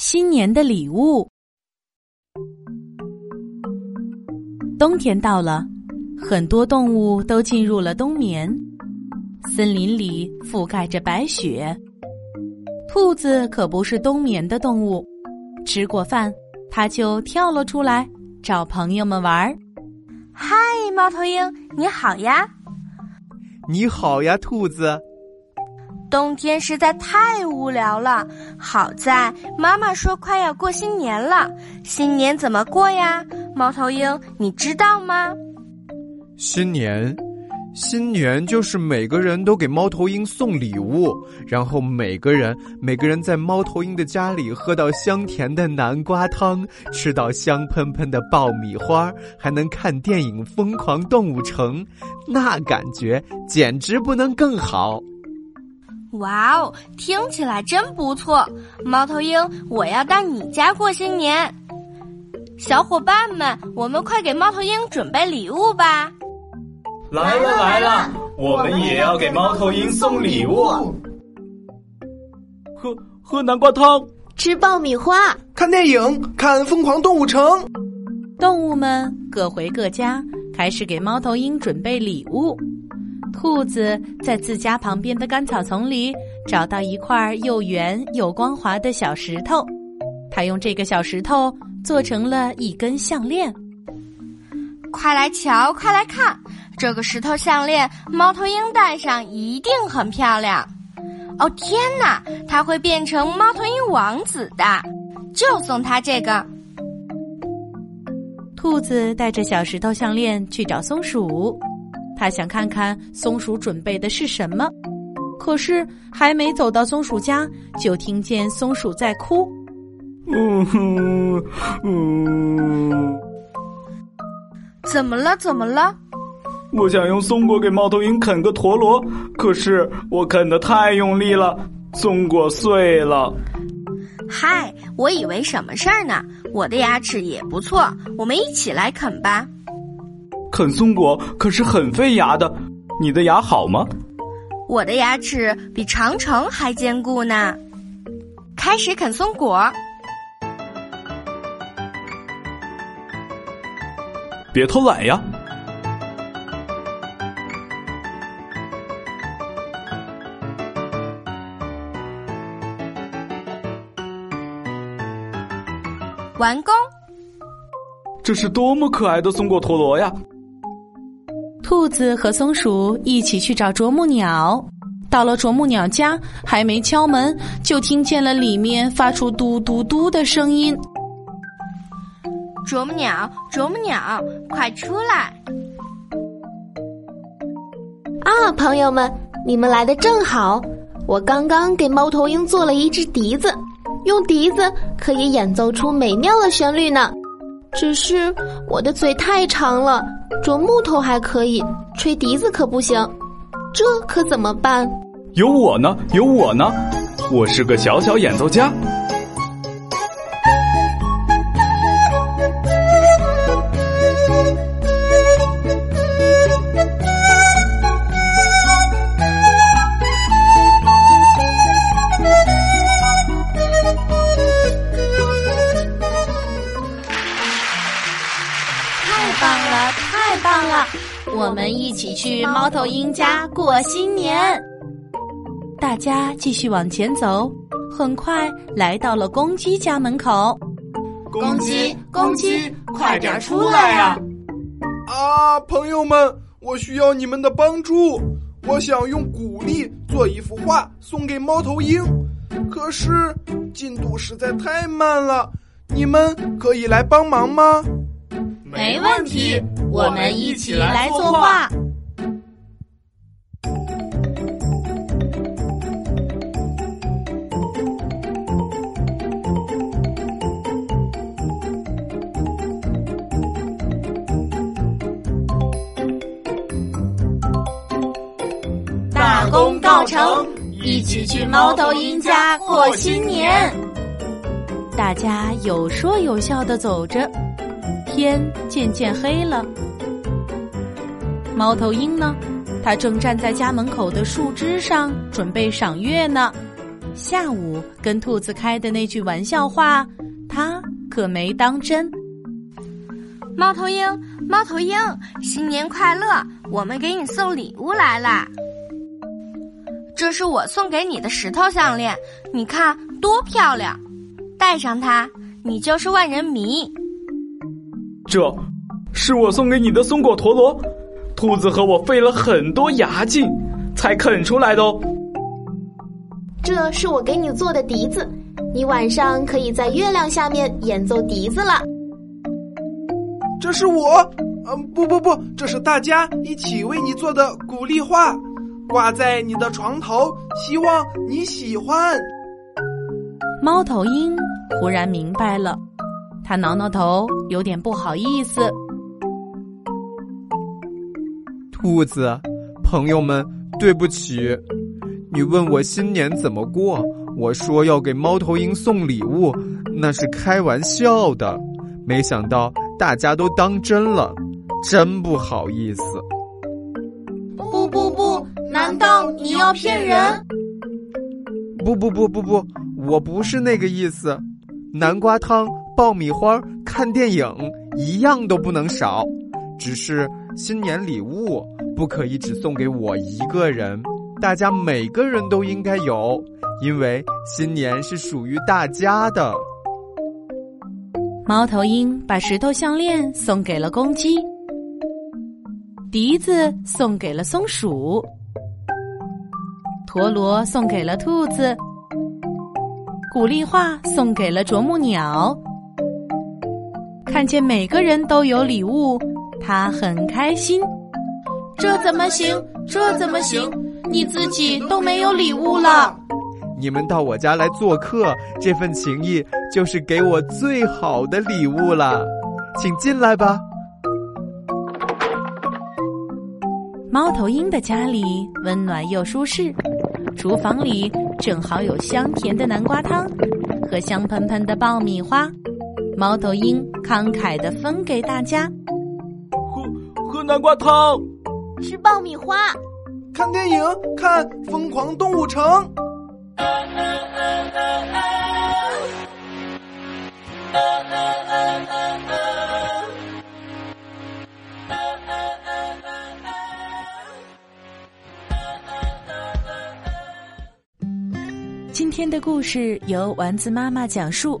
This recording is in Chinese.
新年的礼物。冬天到了，很多动物都进入了冬眠。森林里覆盖着白雪，兔子可不是冬眠的动物。吃过饭，它就跳了出来，找朋友们玩儿。嗨，猫头鹰，你好呀！你好呀，兔子。冬天实在太无聊了，好在妈妈说快要过新年了。新年怎么过呀？猫头鹰，你知道吗？新年，新年就是每个人都给猫头鹰送礼物，然后每个人每个人在猫头鹰的家里喝到香甜的南瓜汤，吃到香喷喷的爆米花，还能看电影《疯狂动物城》，那感觉简直不能更好。哇哦，听起来真不错！猫头鹰，我要到你家过新年。小伙伴们，我们快给猫头鹰准备礼物吧！来了来了，我们也要给猫头鹰送礼物。喝喝南瓜汤，吃爆米花，看电影，看《疯狂动物城》。动物们各回各家，开始给猫头鹰准备礼物。兔子在自家旁边的干草丛里找到一块又圆又光滑的小石头，它用这个小石头做成了一根项链。快来瞧，快来看，这个石头项链，猫头鹰戴上一定很漂亮。哦天哪，它会变成猫头鹰王子的，就送他这个。兔子带着小石头项链去找松鼠。他想看看松鼠准备的是什么，可是还没走到松鼠家，就听见松鼠在哭。嗯哼，嗯，怎么了？怎么了？我想用松果给猫头鹰啃个陀螺，可是我啃的太用力了，松果碎了。嗨，我以为什么事儿呢？我的牙齿也不错，我们一起来啃吧。啃松果可是很费牙的，你的牙好吗？我的牙齿比长城还坚固呢。开始啃松果，别偷懒呀！完工。这是多么可爱的松果陀螺呀！兔子和松鼠一起去找啄木鸟，到了啄木鸟家，还没敲门，就听见了里面发出嘟嘟嘟的声音。啄木鸟，啄木鸟，快出来！啊，朋友们，你们来的正好，我刚刚给猫头鹰做了一只笛子，用笛子可以演奏出美妙的旋律呢。只是我的嘴太长了。啄木头还可以，吹笛子可不行，这可怎么办？有我呢，有我呢，我是个小小演奏家。们一起去猫头鹰家过新年。大家继续往前走，很快来到了公鸡家门口。公鸡，公鸡，快点出来呀！啊，朋友们，我需要你们的帮助。我想用鼓励做一幅画送给猫头鹰，可是进度实在太慢了。你们可以来帮忙吗？没问题，我们一起来作画。大功告成，一起去猫头鹰家过新年。大家有说有笑的走着。天渐渐黑了，猫头鹰呢？它正站在家门口的树枝上，准备赏月呢。下午跟兔子开的那句玩笑话，它可没当真。猫头鹰，猫头鹰，新年快乐！我们给你送礼物来啦。这是我送给你的石头项链，你看多漂亮！戴上它，你就是万人迷。这，是我送给你的松果陀螺，兔子和我费了很多牙劲才啃出来的哦。这是我给你做的笛子，你晚上可以在月亮下面演奏笛子了。这是我，嗯，不不不，这是大家一起为你做的鼓励画，挂在你的床头，希望你喜欢。猫头鹰忽然明白了，他挠挠头，有点不好意思。兔子，朋友们，对不起。你问我新年怎么过，我说要给猫头鹰送礼物，那是开玩笑的。没想到大家都当真了，真不好意思。不不不，难道你要骗人？不不不不不，我不是那个意思。南瓜汤、爆米花、看电影，一样都不能少。只是新年礼物不可以只送给我一个人。大家每个人都应该有，因为新年是属于大家的。猫头鹰把石头项链送给了公鸡，笛子送给了松鼠，陀螺送给了兔子，鼓励画送给了啄木鸟。看见每个人都有礼物，他很开心。这怎么行？这怎么行？你自己都没有礼物了。你们到我家来做客，这份情谊就是给我最好的礼物了，请进来吧。猫头鹰的家里温暖又舒适，厨房里正好有香甜的南瓜汤和香喷喷的爆米花。猫头鹰慷慨的分给大家，喝喝南瓜汤，吃爆米花。看电影，看《疯狂动物城》。今天的故事由丸子妈妈讲述。